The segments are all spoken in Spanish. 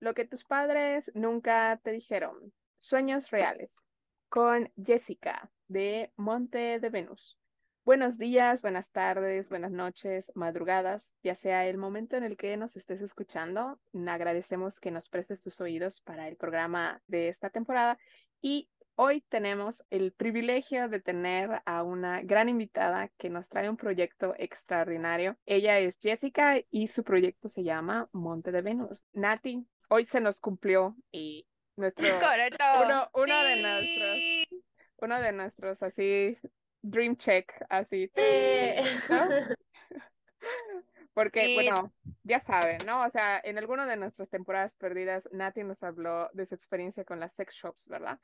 Lo que tus padres nunca te dijeron. Sueños reales. Con Jessica de Monte de Venus. Buenos días, buenas tardes, buenas noches, madrugadas, ya sea el momento en el que nos estés escuchando. Agradecemos que nos prestes tus oídos para el programa de esta temporada y hoy tenemos el privilegio de tener a una gran invitada que nos trae un proyecto extraordinario. Ella es Jessica y su proyecto se llama Monte de Venus. Nati, hoy se nos cumplió y nuestro uno, uno de nuestros uno de nuestros así dream check, así. Eh. Porque, bueno, ya saben, ¿no? O sea, en alguna de nuestras temporadas perdidas, Nati nos habló de su experiencia con las sex shops, ¿verdad?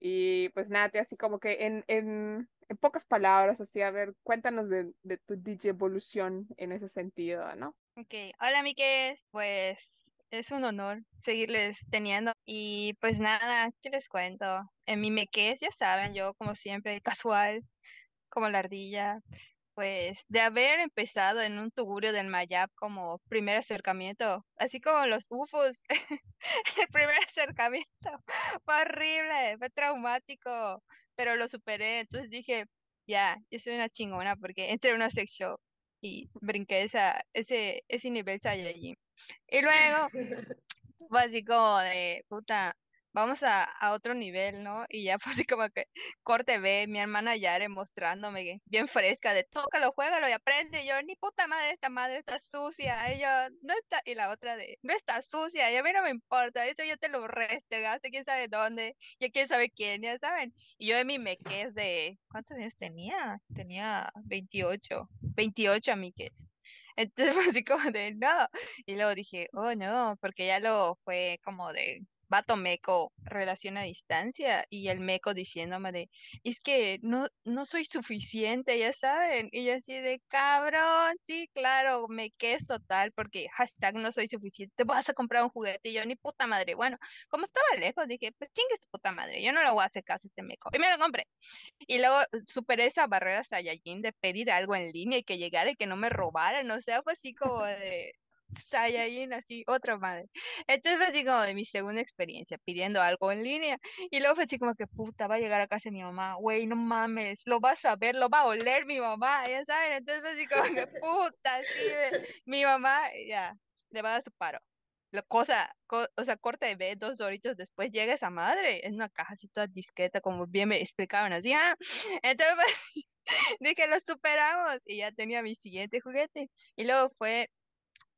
Y pues Nati, así como que en, en, en pocas palabras, así, a ver, cuéntanos de, de tu DJ evolución en ese sentido, ¿no? Ok, hola Miques, pues es un honor seguirles teniendo. Y pues nada, ¿qué les cuento? En mi meques, ya saben, yo como siempre, casual, como la ardilla, pues de haber empezado en un tugurio del Mayab como primer acercamiento, así como los UFOs, el primer acercamiento fue horrible, fue traumático, pero lo superé, entonces dije, ya, yo soy una chingona porque entré en una sex shop y brinqué esa, ese, ese nivel Saiyajin. Y luego, fue así como de, puta, vamos a, a otro nivel, ¿no? Y ya fue así como que corte B, mi hermana Yare mostrándome bien fresca de tócalo, juégalo y aprende. Y yo, ni puta madre, esta madre está sucia. Y yo, no está, y la otra de, no está sucia, y a mí no me importa, eso yo te lo restregaste, quién sabe dónde, y quién sabe quién, ya saben. Y yo de mi meques de, ¿cuántos años tenía? Tenía 28, 28 a mi es. Entonces fue así como de, no. Y luego dije, oh no, porque ya lo fue como de vato meco, relación a distancia, y el meco diciéndome de, es que no, no soy suficiente, ya saben, y yo así de, cabrón, sí, claro, me es total, porque hashtag no soy suficiente, te vas a comprar un juguete, y yo, ni puta madre, bueno, como estaba lejos, dije, pues chingue su puta madre, yo no le voy a hacer caso a este meco, y me lo compré, y luego superé esa barrera Saiyajin de pedir algo en línea y que llegara y que no me robaran, o sea, fue así como de, Saiyajin, así, otra madre. Entonces fue así como de mi segunda experiencia, pidiendo algo en línea. Y luego fue así como que, puta, va a llegar a casa de mi mamá, güey, no mames, lo vas a ver, lo va a oler mi mamá, ya saben. Entonces fue así como que, puta, sí, mi mamá, ya, le va a dar su paro. La cosa, o sea, corta de B, dos doritos después llega esa madre en una caja así toda discreta, como bien me explicaban así, ah. Entonces, dije, lo superamos y ya tenía mi siguiente juguete. Y luego fue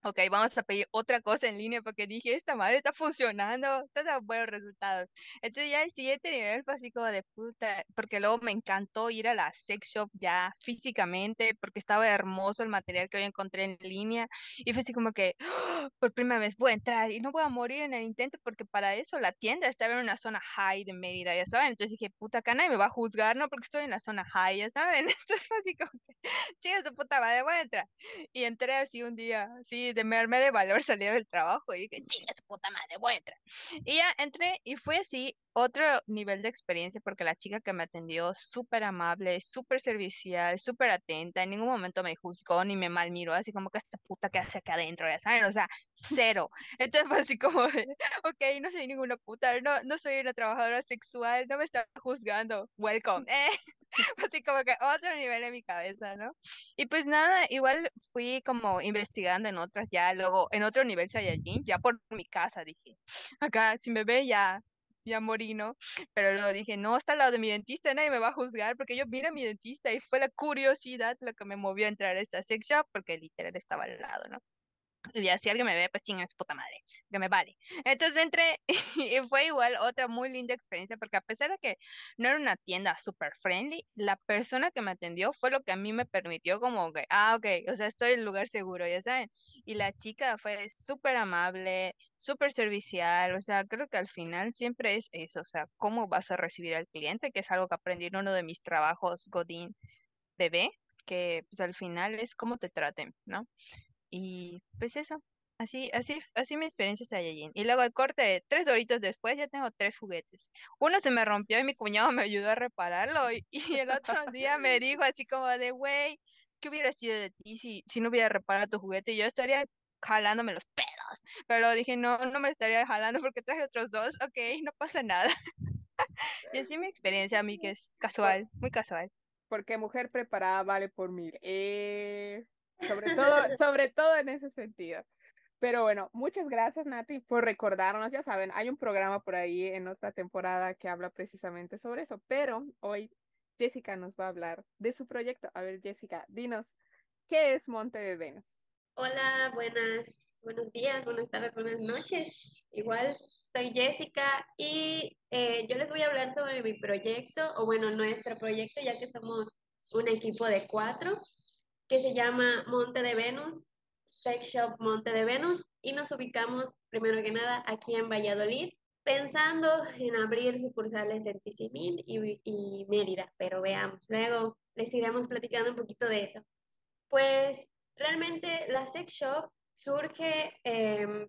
ok, vamos a pedir otra cosa en línea porque dije, esta madre está funcionando, está dando buenos resultados. Entonces ya el siguiente nivel fue así como de puta, porque luego me encantó ir a la sex shop ya físicamente, porque estaba hermoso el material que hoy encontré en línea, y fue así como que, ¡oh! por primera vez voy a entrar y no voy a morir en el intento, porque para eso la tienda estaba en una zona high de Mérida, ya saben, entonces dije, puta, nadie me va a juzgar, ¿no? Porque estoy en la zona high, ya saben, entonces fue así como que, chica su puta madre, voy a entrar. Y entré así un día, de me armé de valor, salí del trabajo y dije, chinga su puta madre, voy a entrar. Y ya entré y fue así otro nivel de experiencia porque la chica que me atendió, súper amable, súper servicial, súper atenta, en ningún momento me juzgó ni me malmiró, así como que esta puta que hace acá adentro, ya saben, o sea, cero. Entonces fue así como, ok, no soy ninguna puta, no, no soy una trabajadora sexual, no me está juzgando, welcome. Eh, así como que otro nivel en mi cabeza, ¿no? Y pues nada, igual fui como investigando en otras ya, luego en otro nivel Saiyajin, ya por mi casa dije, acá si me ve ya ya morí, ¿no? Pero luego dije, no, está al lado de mi dentista, nadie me va a juzgar porque yo vine a mi dentista y fue la curiosidad lo que me movió a entrar a esta sex shop porque literal estaba al lado, ¿no? Y ya si alguien me ve, pues chinga su puta madre, que me vale. Entonces entré y fue igual otra muy linda experiencia porque a pesar de que no era una tienda super friendly, la persona que me atendió fue lo que a mí me permitió como que, ah, ok, o sea, estoy en lugar seguro, ya saben. Y la chica fue súper amable, súper servicial, o sea, creo que al final siempre es eso, o sea, cómo vas a recibir al cliente, que es algo que aprendí en uno de mis trabajos Godín bebé, que pues al final es cómo te traten, ¿no? Y pues eso, así, así, así mi experiencia es Saiyajin. Y luego el corte, tres horitos después ya tengo tres juguetes. Uno se me rompió y mi cuñado me ayudó a repararlo. Y, el otro día me dijo así como de, güey, ¿qué hubiera sido de ti si, si no hubiera reparado tu juguete? Y yo estaría jalándome los pelos. Pero dije, no, no me estaría jalando porque traje otros dos, ok, no pasa nada. y así mi experiencia, a mí que es casual, muy casual. Porque mujer preparada vale por mil. Eh, sobre todo, sobre todo en ese sentido. Pero bueno, muchas gracias Nati por recordarnos. Ya saben, hay un programa por ahí en otra temporada que habla precisamente sobre eso. Pero hoy Jessica nos va a hablar de su proyecto. A ver, Jessica, dinos, ¿qué es Monte de Venus? Hola, buenas, buenos días, buenas tardes, buenas noches. Igual soy Jessica y eh, yo les voy a hablar sobre mi proyecto, o bueno, nuestro proyecto, ya que somos un equipo de cuatro, que se llama Monte de Venus, Sex Shop Monte de Venus, y nos ubicamos primero que nada aquí en Valladolid, pensando en abrir sucursales en Tizimín y, y Mérida, pero veamos, luego les iremos platicando un poquito de eso. Pues realmente la sex shop surge em,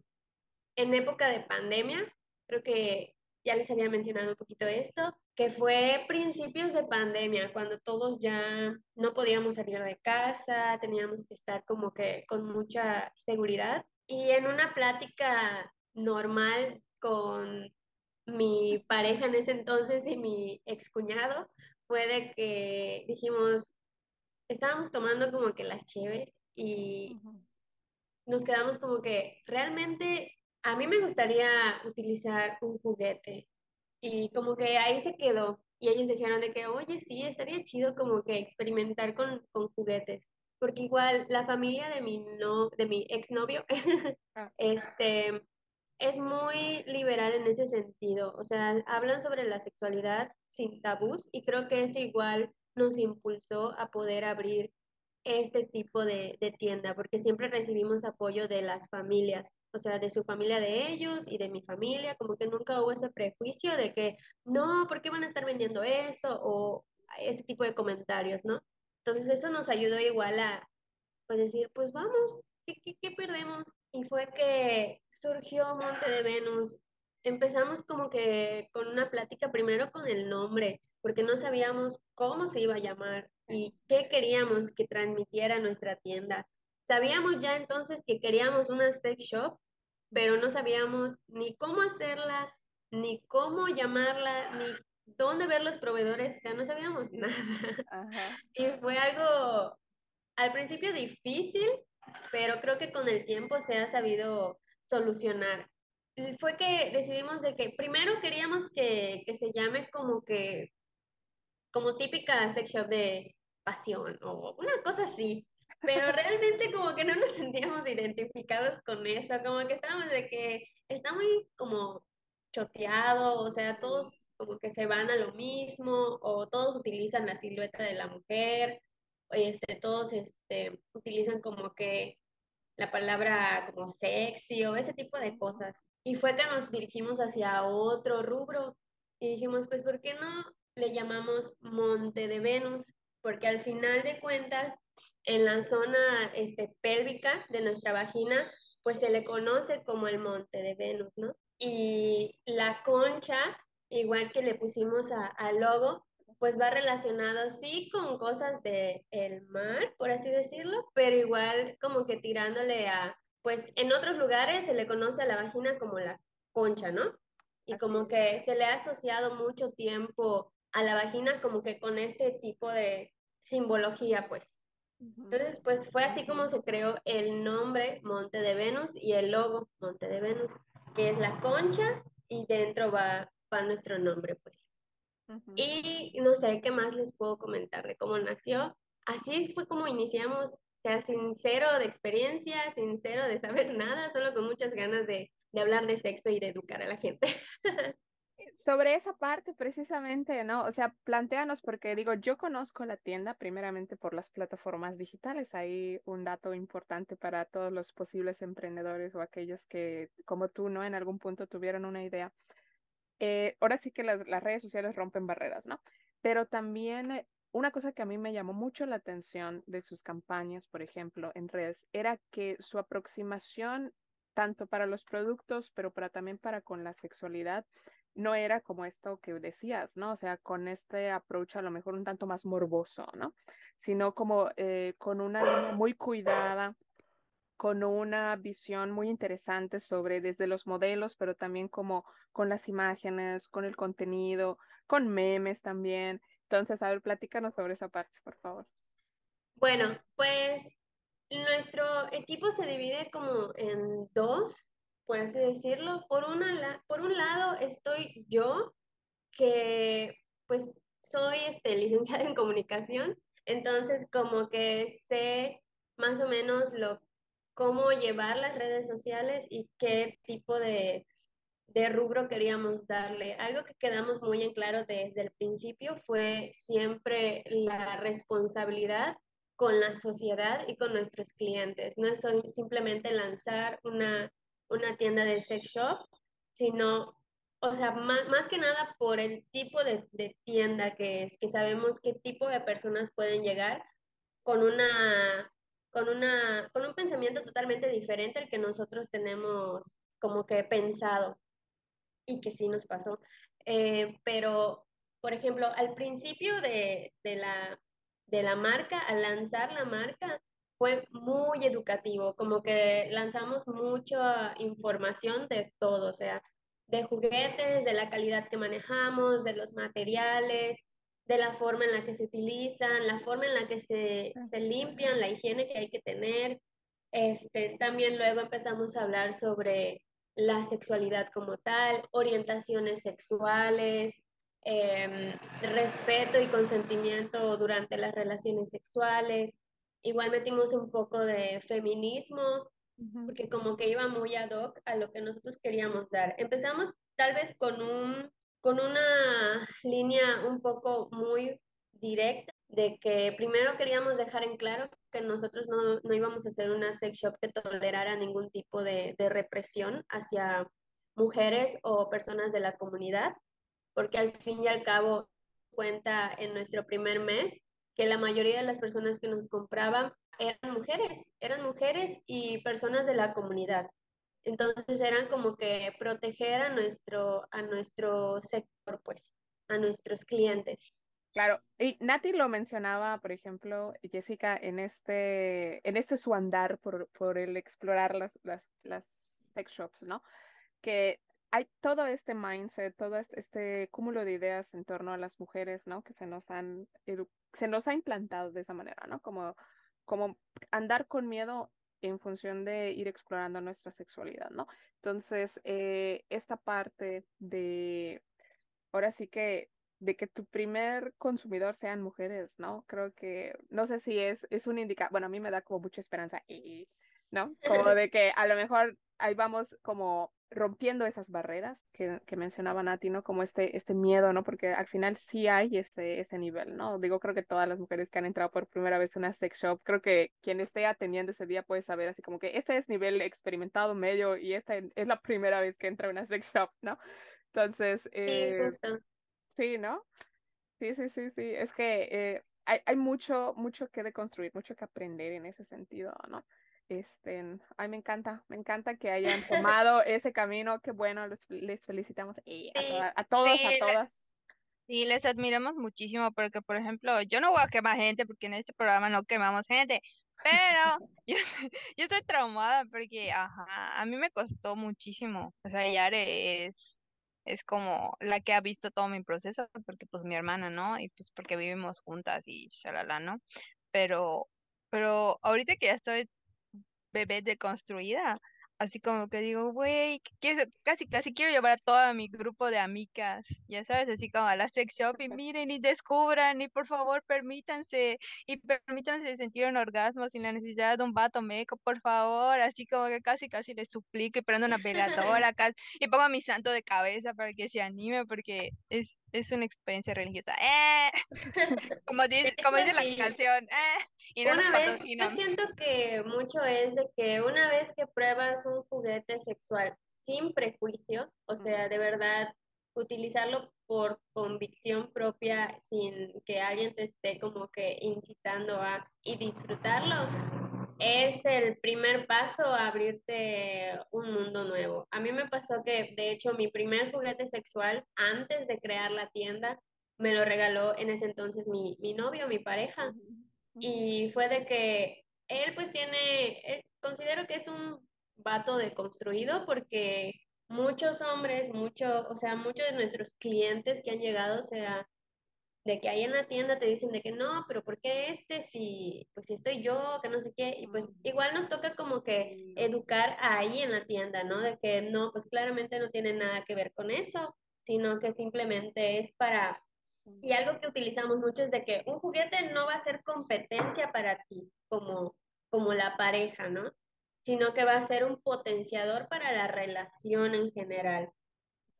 en época de pandemia, creo que ya les había mencionado un poquito esto, que fue principios de pandemia, cuando todos ya no podíamos salir de casa, teníamos que estar como que con mucha seguridad. Y en una plática normal con mi pareja en ese entonces y mi excuñado, fue de que dijimos, estábamos tomando como que las cheves y nos quedamos como que realmente a mí me gustaría utilizar un juguete. Y como que ahí se quedó. Y ellos dijeron de que, oye, sí, estaría chido como que experimentar con, con juguetes, porque igual la familia de mi, no, de mi exnovio ah. este, es muy liberal en ese sentido, o sea, hablan sobre la sexualidad sin tabús y creo que eso igual nos impulsó a poder abrir este tipo de, de, tienda, porque siempre recibimos apoyo de las familias, o sea, de su familia de ellos y de mi familia, como que nunca hubo ese prejuicio de que, no, ¿por qué van a estar vendiendo eso? O ese tipo de comentarios, ¿no? Entonces eso nos ayudó igual a, pues decir, pues vamos, ¿qué, qué, qué perdemos? Y fue que surgió Monte de Venus. Empezamos como que con una plática primero con el nombre, porque no sabíamos cómo se iba a llamar y qué queríamos que transmitiera nuestra tienda. Sabíamos ya entonces que queríamos una sex shop, pero no sabíamos ni cómo hacerla, ni cómo llamarla, ni dónde ver los proveedores, o sea, no sabíamos nada. Y fue algo al principio difícil, pero creo que con el tiempo se ha sabido solucionar. Y fue que decidimos de que primero queríamos que, que se llame como que como típica sex shop de pasión o una cosa así. Pero realmente como que no nos sentíamos identificados con eso, como que estábamos de que está muy como choteado, o sea, todos como que se van a lo mismo, o todos utilizan la silueta de la mujer, o este, todos este, utilizan como que la palabra como sexy o ese tipo de cosas. Y fue que nos dirigimos hacia otro rubro y dijimos, pues, ¿por qué no le llamamos Monte de Venus, porque al final de cuentas, en la zona este, pélvica de nuestra vagina, pues se le conoce como el Monte de Venus, ¿no? Y la concha, igual que le pusimos al logo, pues va relacionado sí con cosas del el mar, por así decirlo, pero igual como que tirándole a, pues en otros lugares se le conoce a la vagina como la concha, ¿no? Y como que se le ha asociado mucho tiempo a la vagina como que con este tipo de simbología, pues. Entonces, pues fue así como se creó el nombre Monte de Venus y el logo Monte de Venus, que es la concha y dentro va, va nuestro nombre, pues. Y no sé qué más les puedo comentar de cómo nació. Así fue como iniciamos, o sea, sincero de experiencia, sincero de saber nada, solo con muchas ganas de, de hablar de sexo y de educar a la gente. sobre esa parte precisamente, ¿no? O sea, planteanos porque digo, yo conozco la tienda primeramente por las plataformas digitales. Hay un dato importante para todos los posibles emprendedores o aquellos que, como tú, ¿no? En algún punto tuvieron una idea. Eh, ahora sí que las, las redes sociales rompen barreras, ¿no? Pero también eh, una cosa que a mí me llamó mucho la atención de sus campañas, por ejemplo, en redes, era que su aproximación tanto para los productos, pero para también para con la sexualidad, no era como esto que decías, ¿no? O sea, con este approach a lo mejor un tanto más morboso, ¿no? Sino como eh, con una muy cuidada, con una visión muy interesante sobre desde los modelos, pero también como con las imágenes, con el contenido, con memes también. Entonces, a ver, platícanos sobre esa parte, por favor. Bueno, pues nuestro equipo se divide como en dos, por así decirlo. Por, una, por un lado estoy yo, que pues soy este, licenciada en comunicación, entonces como que sé más o menos lo, cómo llevar las redes sociales y qué tipo de, de rubro queríamos darle. Algo que quedamos muy en claro desde el principio fue siempre la responsabilidad con la sociedad y con nuestros clientes. No es simplemente lanzar una, una tienda de sex shop, sino, o sea, más, más que nada por el tipo de, de, tienda que es, que sabemos qué tipo de personas pueden llegar con una, con una, con un pensamiento totalmente diferente al que nosotros tenemos como que pensado y que sí nos pasó. Eh, pero, por ejemplo, al principio de, de, la, de la marca, al lanzar la marca, fue muy educativo, como que lanzamos mucha información de todo, o sea, de juguetes, de la calidad que manejamos, de los materiales, de la forma en la que se utilizan, la forma en la que se, se limpian, la higiene que hay que tener. Este, también luego empezamos a hablar sobre la sexualidad como tal, orientaciones sexuales, Em, respeto y consentimiento durante las relaciones sexuales. Igual metimos un poco de feminismo, porque como que iba muy ad hoc a lo que nosotros queríamos dar. Empezamos tal vez con, un, con una línea un poco muy directa, de que primero queríamos dejar en claro que nosotros no, no íbamos a hacer una sex shop que tolerara ningún tipo de, de represión hacia mujeres o personas de la comunidad porque al fin y al cabo cuenta en nuestro primer mes que la mayoría de las personas que nos compraban eran mujeres, eran mujeres y personas de la comunidad. Entonces eran como que proteger a nuestro, a nuestro sector, pues, a nuestros clientes. Claro, y Nati lo mencionaba, por ejemplo, Jessica, en este, en este su andar por, por el explorar las, las, las sex shops, ¿no? Que hay todo este mindset, todo este, cúmulo de ideas en torno a las mujeres, ¿no? Que se nos han, se nos ha implantado de esa manera, ¿no? Como, como andar con miedo en función de ir explorando nuestra sexualidad, ¿no? Entonces, eh, esta parte de, ahora sí que, de que tu primer consumidor sean mujeres, ¿no? Creo que, no sé si es, es un indicador, bueno, a mí me da como mucha esperanza, y, ¿no? Como de que a lo mejor ahí vamos como rompiendo esas barreras que, que mencionaba Nati, ¿no? Como este, este miedo, ¿no? Porque al final sí hay ese, ese nivel, ¿no? Digo, creo que todas las mujeres que han entrado por primera vez en una sex shop, creo que quien esté atendiendo ese día puede saber así como que este es nivel experimentado medio y esta es la primera vez que entra a una sex shop, ¿no? Entonces, eh, sí, ¿no? Sí, sí, sí, sí. Es que eh, hay, hay mucho, mucho que deconstruir, mucho que aprender en ese sentido, ¿no? Este, ay, me encanta, me encanta que hayan tomado ese camino, qué bueno, les felicitamos a, todos, a todas. Sí, les admiramos muchísimo porque, por ejemplo, yo no voy a quemar gente porque en este programa no quemamos gente, pero yo, yo estoy traumada porque, ajá, a mí me costó muchísimo. O sea, Yare es, es como la que ha visto todo mi proceso porque, pues, mi hermana, ¿no? Y pues porque vivimos juntas y shalala, ¿no? Pero, pero ahorita que ya estoy bebé deconstruida. Así como que digo, güey, casi, casi quiero llevar a todo mi grupo de amigas, ya sabes, así como a la sex shop y miren y descubran y por favor permítanse y permítanse sentir un orgasmo sin la necesidad de un vato meco, por favor, así como que casi, casi les suplico y prendo una veladora y pongo a mi santo de cabeza para que se anime porque es, es una experiencia religiosa. ¡Eh! Como dice, como dice la canción, ¡eh! Y no una vez, yo siento que mucho es de que una vez que pruebas un juguete sexual sin prejuicio, o sea, de verdad, utilizarlo por convicción propia sin que alguien te esté como que incitando a y disfrutarlo, es el primer paso a abrirte un mundo nuevo. A mí me pasó que, de hecho, mi primer juguete sexual antes de crear la tienda me lo regaló en ese entonces mi, mi novio, mi pareja. Y fue de que él pues tiene, considero que es un vato deconstruido porque muchos hombres, mucho, o sea, muchos de nuestros clientes que han llegado, o sea, de que ahí en la tienda te dicen de que no, pero ¿por qué este si, pues si estoy yo, que no sé qué? Y pues igual nos toca como que educar ahí en la tienda, ¿no? De que no, pues claramente no tiene nada que ver con eso, sino que simplemente es para... Y algo que utilizamos mucho es de que un juguete no va a ser competencia para ti como, como la pareja, ¿no? Sino que va a ser un potenciador para la relación en general.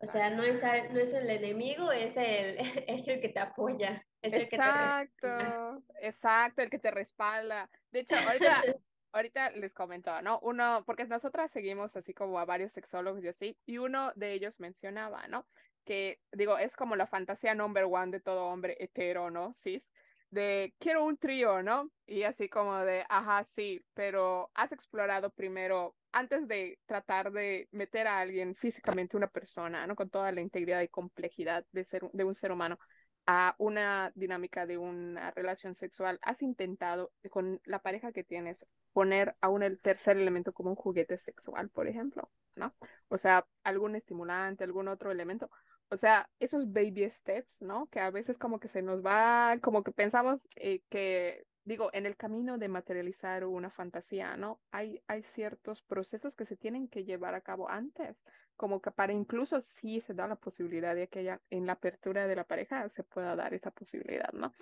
O sea, no es, no es el enemigo, es el, es el que te apoya. Es exacto, el que te exacto, el que te respalda. De hecho, ahorita, ahorita les comentaba, ¿no? Uno, porque nosotras seguimos así como a varios sexólogos y así, y uno de ellos mencionaba, ¿no? Que, digo, es como la fantasía number one de todo hombre hetero, ¿no? Cis, de quiero un trío, ¿no? Y así como de, ajá, sí, pero has explorado primero, antes de tratar de meter a alguien físicamente, una persona, ¿no? Con toda la integridad y complejidad de, ser, de un ser humano, a una dinámica de una relación sexual, has intentado con la pareja que tienes poner aún el tercer elemento como un juguete sexual, por ejemplo, ¿no? O sea, algún estimulante, algún otro elemento o sea, esos baby steps, ¿no? Que a veces como que se nos va, como que pensamos eh, que, digo, en el camino de materializar una fantasía, ¿no? Hay, ciertos procesos que se tienen que llevar a cabo antes, como que para incluso si se da la posibilidad de que haya, en la apertura de la pareja se pueda dar esa posibilidad, ¿no?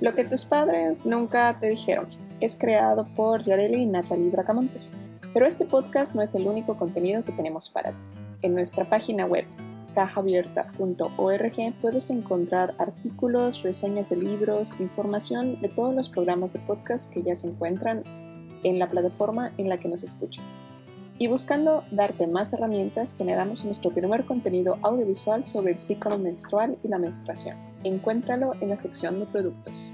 Lo que tus padres nunca te dijeron es creado por Yareli y Natalie Bracamontes. Pero este podcast no es el único contenido que tenemos para ti. En nuestra página web cajaabierta.org puedes encontrar artículos, reseñas de libros, información de todos los programas de podcast que ya se encuentran en la plataforma en la que nos escuches. Y buscando darte más herramientas, generamos nuestro primer contenido audiovisual sobre el ciclo menstrual y la menstruación. Encuéntralo en la sección de productos.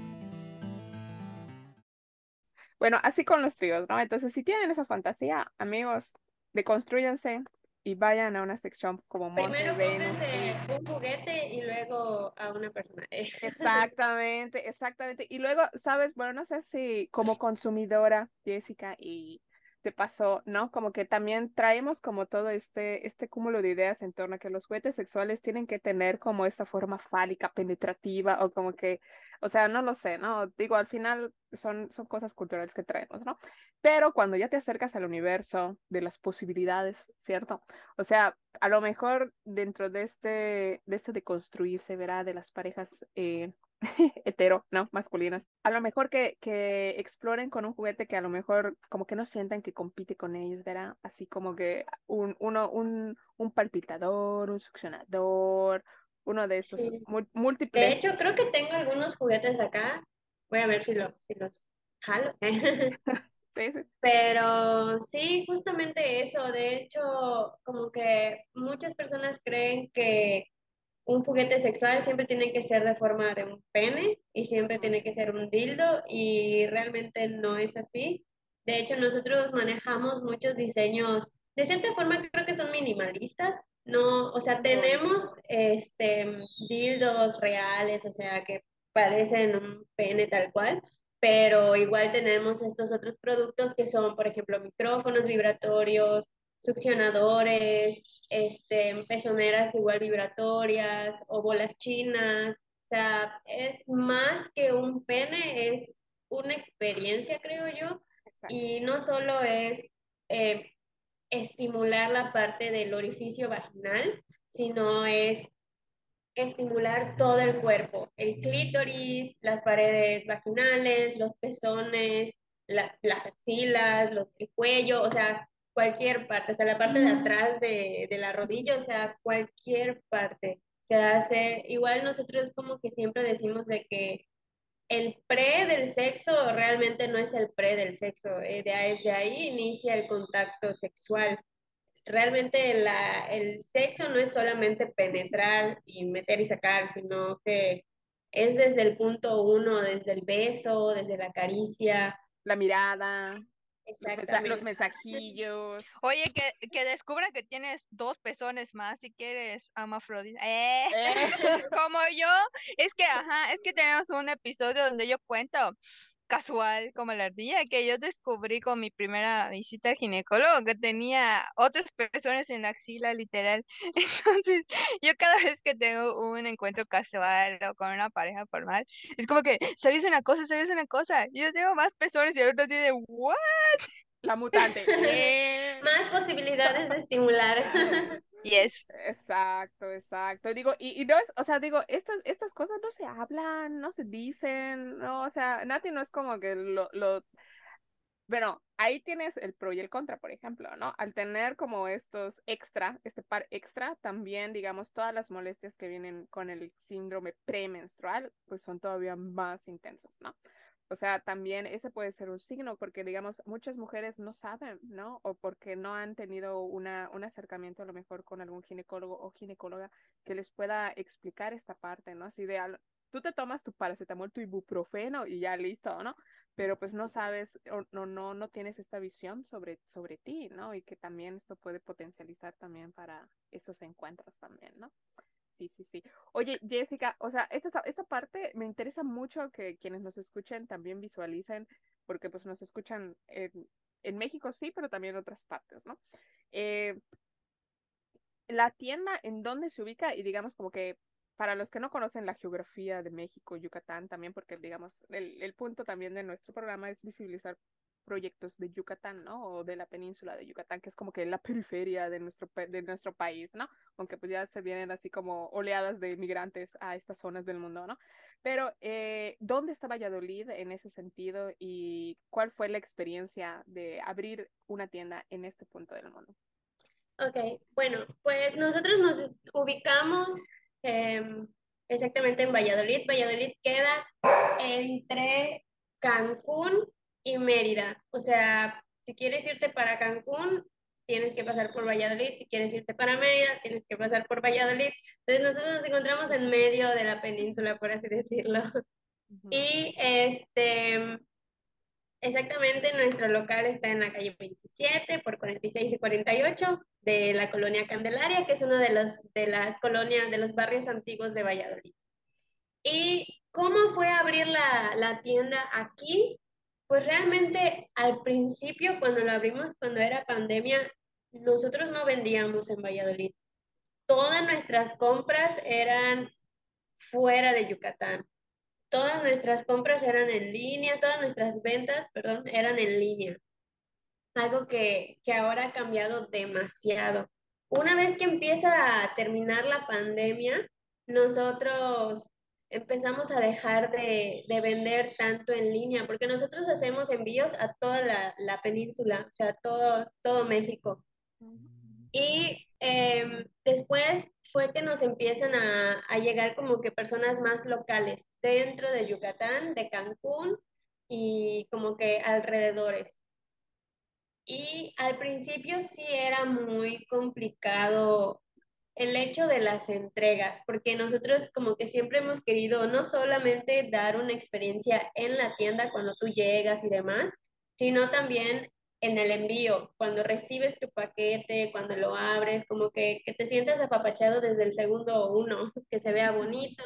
Bueno, así con los tríos, ¿no? Entonces, si tienen esa fantasía, amigos, deconstruyanse, y vayan a una sección como Primero cómprense un juguete y luego a una persona. Exactamente, exactamente. Y luego, sabes, bueno, no sé si como consumidora, Jessica, y te pasó, ¿no? Como que también traemos como todo este, este cúmulo de ideas en torno a que los juguetes sexuales tienen que tener como esta forma fálica, penetrativa, o como que, o sea, no lo sé, ¿no? Digo, al final son, son cosas culturales que traemos, ¿no? Pero cuando ya te acercas al universo de las posibilidades, ¿cierto? O sea, a lo mejor dentro de este, de este de construirse, verá, de las parejas eh, hetero, ¿no? Masculinas. A lo mejor que, que exploren con un juguete que a lo mejor como que no sientan que compite con ellos, ¿verdad? Así como que un, uno, un, un palpitador, un succionador, uno de estos múltiples. De hecho, creo que tengo algunos juguetes acá. Voy a ver si, lo, si los jalo. Pero sí, justamente eso. De hecho, como que muchas personas creen que un juguete sexual siempre tiene que ser de forma de un pene y siempre tiene que ser un dildo y realmente no es así. De hecho, nosotros manejamos muchos diseños, de cierta forma creo que son minimalistas, no, o sea, tenemos este dildos reales, o sea, que parecen un pene tal cual, pero igual tenemos estos otros productos que son, por ejemplo, micrófonos vibratorios, succionadores, este, pezoneras igual vibratorias o bolas chinas. O sea, es más que un pene, es una experiencia, creo yo. Y no solo es eh, estimular la parte del orificio vaginal, sino es estimular todo el cuerpo, el clítoris, las paredes vaginales, los pezones, las axilas, los, el cuello, o sea, cualquier parte, hasta la parte de atrás de, de la rodilla, o sea, cualquier parte. Se hace, igual nosotros como que siempre decimos de que el pre del sexo realmente no es el pre del sexo, eh, desde ahí inicia el contacto sexual. Realmente la, el sexo no es solamente penetrar y meter y sacar, sino que es desde el punto uno, desde el beso, desde la caricia. La mirada. Los mensajillos. Oye, que, que descubran que tienes dos pezones más si quieres amafrodita. Eh, eh. como yo. Es que, ajá, es que tenemos un episodio donde yo cuento casual como la ardilla que yo descubrí con mi primera visita al ginecólogo que tenía otras personas en la axila literal. Entonces, yo cada vez que tengo un encuentro casual o con una pareja formal, es como que, ¿sabes una cosa? ¿Sabes una cosa? Yo tengo más personas y el otro tiene, ¿what? La mutante. Más posibilidades de estimular. Yes. Exacto, exacto. Digo, y, y no es, o sea, digo, estas, estas cosas no se hablan, no se dicen, no, o sea, Nati no es como que lo, lo, bueno, ahí tienes el pro y el contra, por ejemplo, ¿no? Al tener como estos extra, este par extra, también, digamos, todas las molestias que vienen con el síndrome premenstrual, pues son todavía más intensos, ¿no? O sea, también ese puede ser un signo porque, digamos, muchas mujeres no saben, ¿no? O porque no han tenido una, un acercamiento a lo mejor con algún ginecólogo o ginecóloga que les pueda explicar esta parte, ¿no? Así de, tú te tomas tu paracetamol, tu ibuprofeno y ya listo, ¿no? Pero pues no sabes o no, no, no tienes esta visión sobre, sobre ti, ¿no? Y que también esto puede potencializar también para esos encuentros también, ¿no? Sí, sí, sí. Oye, Jessica, o sea, esa, esa parte me interesa mucho que quienes nos escuchen también visualicen, porque pues nos escuchan en, en México, sí, pero también en otras partes, ¿no? Eh, la tienda en dónde se ubica y digamos como que para los que no conocen la geografía de México, Yucatán también, porque digamos, el, el punto también de nuestro programa es visibilizar proyectos de Yucatán, ¿no? O de la península de Yucatán, que es como que la periferia de nuestro, de nuestro país, ¿no? Aunque pues ya se vienen así como oleadas de migrantes a estas zonas del mundo, ¿no? Pero, eh, ¿dónde está Valladolid en ese sentido y cuál fue la experiencia de abrir una tienda en este punto del mundo? Ok, bueno, pues nosotros nos ubicamos em, exactamente en Valladolid. Valladolid queda entre Cancún y Mérida. O sea, si quieres irte para Cancún, tienes que pasar por Valladolid. Si quieres irte para Mérida, tienes que pasar por Valladolid. Entonces nosotros nos encontramos en medio de la península, por así decirlo. Y este, exactamente nuestro local está en la calle 27 por 46 y 48 de la colonia Candelaria, que es uno de, los, de las colonias, de los barrios antiguos de Valladolid. ¿Y cómo fue abrir la, la tienda aquí? Pues realmente al principio, cuando lo abrimos, cuando era pandemia, nosotros no vendíamos en Valladolid. Todas nuestras compras eran fuera de Yucatán. Todas nuestras compras eran en línea, todas nuestras ventas, perdón, eran en línea. Algo que, que ahora ha cambiado demasiado. Una vez que empieza a terminar la pandemia, nosotros empezamos a dejar de, vender tanto en línea, porque nosotros hacemos envíos a toda la, península, o sea, todo, todo México. Y em, después fue que nos empiezan a, a, llegar como que personas más locales dentro de Yucatán, de Cancún y como que alrededores. Y al principio sí era muy complicado el hecho de las entregas, porque nosotros como que siempre hemos querido no solamente dar una experiencia en la tienda cuando tú llegas y demás, sino también en el envío, cuando recibes tu paquete, cuando lo abres, como que, que te sientas apapachado desde el segundo uno, que se vea bonito,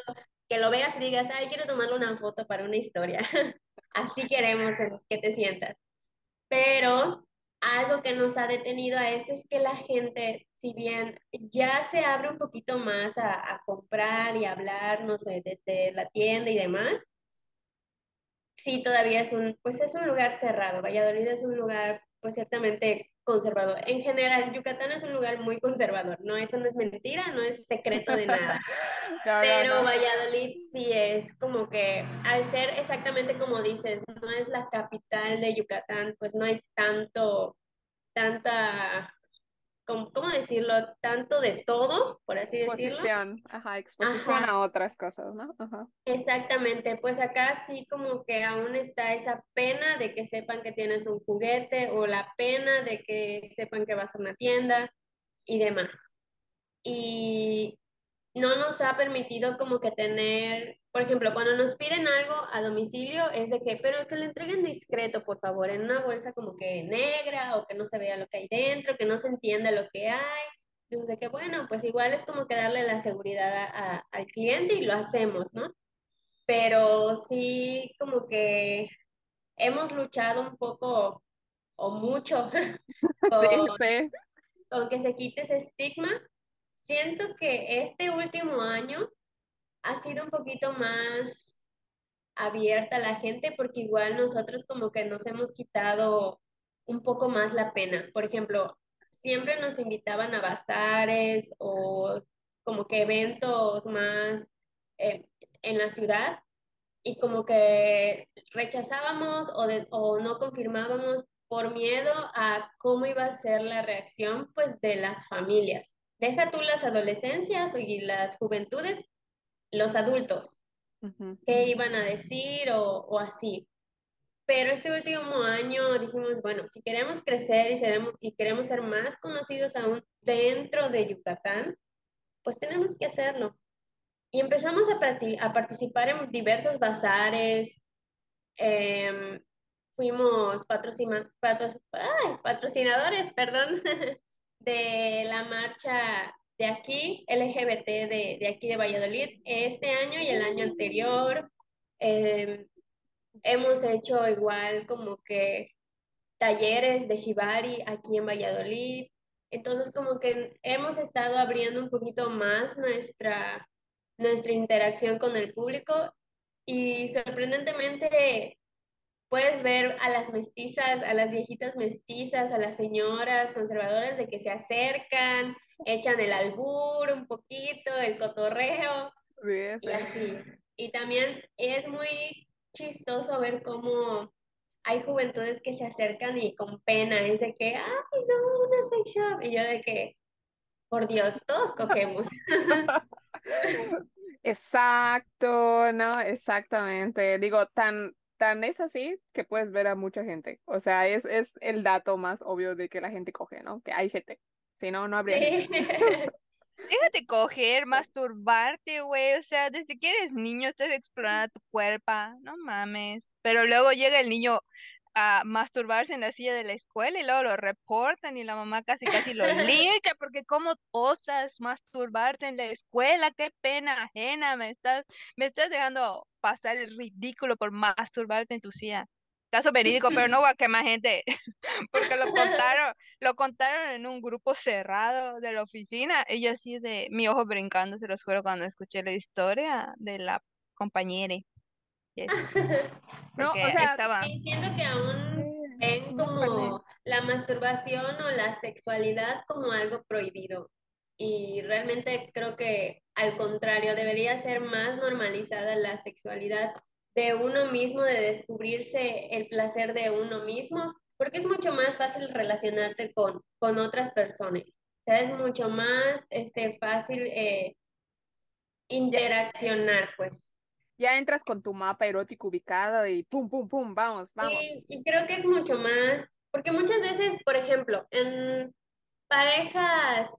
que lo veas y digas, ay, quiero tomarle una foto para una historia. Así queremos que te sientas. Pero algo que nos ha detenido a esto es que la gente, si bien ya se abre un poquito más a, comprar y hablar, no sé, desde la tienda y demás, sí todavía es un, pues es un lugar cerrado. Valladolid es un lugar, pues ciertamente conservador. En general, Yucatán es un lugar muy conservador, ¿no? Eso no es mentira, no es secreto de nada. Pero Valladolid sí es como que, al ser exactamente como dices, no es la capital de Yucatán, pues no hay tanto, tanta, ¿cómo, decirlo? Tanto de todo, por así decirlo. Exposición, ajá, exposición a otras cosas, ¿no? Ajá. Exactamente, pues acá sí como que aún está esa pena de que sepan que tienes un juguete o la pena de que sepan que vas a una tienda y demás. Y no nos ha permitido como que tener, por ejemplo, cuando nos piden algo a domicilio, es de que, pero que lo entreguen discreto, por favor, en una bolsa como que negra o que no se vea lo que hay dentro, que no se entienda lo que hay. Entonces, de que bueno, pues igual es como que darle la seguridad al cliente y lo hacemos, ¿no? Pero sí, como que hemos luchado un poco o mucho Sí, con, sí. con que se quite ese estigma. Siento que este último año ha sido un poquito más abierta a la gente porque igual nosotros como que nos hemos quitado un poco más la pena. Por ejemplo, siempre nos invitaban a bazares o como que eventos más eh, en la ciudad y como que rechazábamos o, de- o no confirmábamos por miedo a cómo iba a ser la reacción pues de las familias. Deja tú las adolescencias y las juventudes, los adultos, Ujú. qué iban a decir o, o así. Pero este último año dijimos, bueno, si queremos crecer y, seremos, y queremos ser más conocidos aún dentro de Yucatán, pues tenemos que hacerlo. Y empezamos a, parti- a participar en diversos bazares, em, fuimos patrocina- patro- ay, patrocinadores, perdón, de la marcha de aquí, LGBT de, de aquí de Valladolid, este año y el año anterior. Em, hemos hecho igual como que talleres de Shibari aquí en Valladolid. Entonces, como que hemos estado abriendo un poquito más nuestra, nuestra interacción con el público y sorprendentemente puedes ver a las mestizas, a las viejitas mestizas, a las señoras conservadoras de que se acercan, echan el albur un poquito, el cotorreo Sí, y sí. así. Y también es muy chistoso ver cómo hay juventudes que se acercan y con pena, es de que, ay, no, una sex shop. Y yo de que, por Dios, todos cogemos. Exacto, ¿no? Exactamente. Digo, tan, tan es así que puedes ver a mucha gente. O sea, es, es el dato más obvio de que la gente coge, ¿no? Que hay gente. Si no, no habría gente. Sí. Déjate coger, masturbarte, güey. O sea, desde que eres niño estás explorando tu cuerpo. No mames. Pero luego llega el niño a masturbarse en la silla de la escuela y luego lo reportan y la mamá casi casi lo lincha porque cómo osas masturbarte en la escuela, qué pena ajena, me estás, me estás dejando pasar el ridículo por masturbarte en tu silla. Caso verídico, pero no voy a quemar gente, porque lo contaron, lo contaron en un grupo cerrado de la oficina, y yo así de mi ojo brincando, se los juro, cuando escuché la historia de la compañera. Yes, No, o sea, estaba... Y siento que aún ven como la masturbación o la sexualidad como algo prohibido. Y realmente creo que al contrario, debería ser más normalizada la sexualidad de uno mismo, de descubrirse el placer de uno mismo, porque es mucho más fácil relacionarte con, con otras personas. O sea, es mucho más este, fácil eh, interaccionar, pues. Ya entras con tu mapa erótico ubicado y pum, pum, pum, vamos, vamos. Sí, y creo que es mucho más, porque muchas veces, por ejemplo, en parejas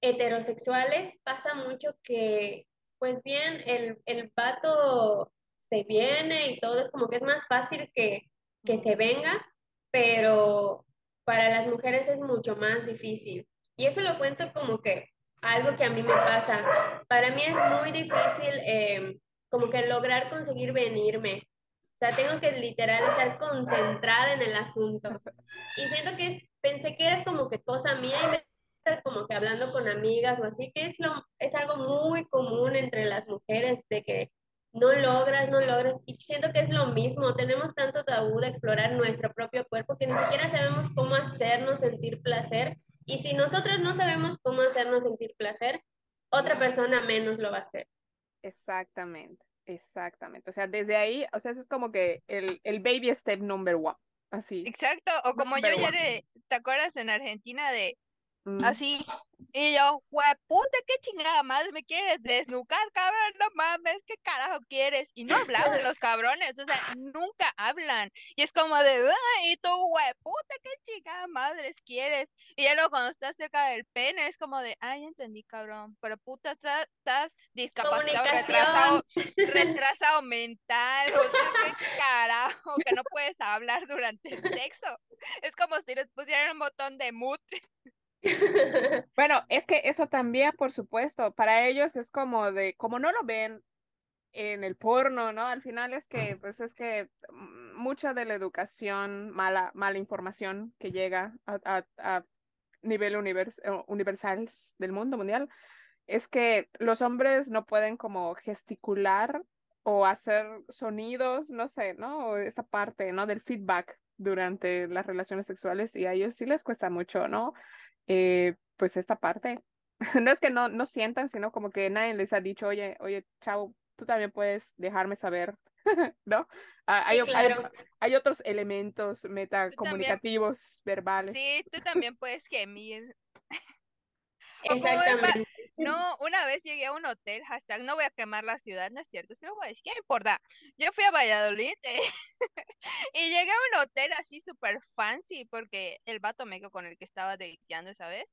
heterosexuales pasa mucho que, pues bien, el, el vato se viene y todo es como que es más fácil que, que se venga, pero para las mujeres es mucho más difícil. Y eso lo cuento como que algo que a mí me pasa. Para mí es muy difícil eh, como que lograr conseguir venirme. O sea, tengo que literal estar concentrada en el asunto. Y siento que pensé que era como que cosa mía y me como que hablando con amigas o así, que es, lo, es algo muy común entre las mujeres, de que no logras, no logras, y siento que es lo mismo, tenemos tanto tabú de explorar nuestro propio cuerpo que ni siquiera sabemos cómo hacernos sentir placer, y si nosotros no sabemos cómo hacernos sentir placer, otra persona menos lo va a hacer. Exactamente, exactamente. O sea, desde ahí, o sea, eso es como que el, el baby step number one. Así. Exacto, o como yo ya ¿te acuerdas en Argentina de Mm. así? Y yo, puta, qué chingada madre, me quieres desnucar, cabrón, no mames, ¿qué carajo quieres? Y no hablaban los cabrones, o sea, nunca hablan. Y es como de, "Ay, y tú, puta, qué chingada madres quieres. Y ya luego cuando estás cerca del pene es como de, ay, entendí, cabrón, pero puta, estás, estás discapacitado, retrasado, retrasado mental, o sea, qué carajo, que no puedes hablar durante el sexo. Es como si les pusieran un botón de mute. Bueno, es que eso también, por supuesto, para ellos es como de, como no lo ven, en el porno, ¿no? Al final es que, pues es que mucha de la educación, mala, mala información que llega a, a, nivel univers universal del mundo mundial, es que los hombres no pueden como gesticular o hacer sonidos, no sé, ¿no? O esa parte, ¿no? Del feedback durante las relaciones sexuales y a ellos sí les cuesta mucho, ¿no? Eh, pues esta parte. no es que no, no sientan, sino como que nadie les ha dicho, oye, oye, chao, tú también puedes dejarme saber, ¿no? Ah, hay, hay, otros elementos metacomunicativos, verbales. Sí, tú también puedes gemir. Exactamente. No, una vez llegué a un hotel, hashtag, no voy a quemar la ciudad, no es cierto, sí lo voy a decir, ¿qué importa? Yo fui a Valladolid y llegué a un hotel así súper fancy porque el vato meco con el que estaba dedicando esa vez,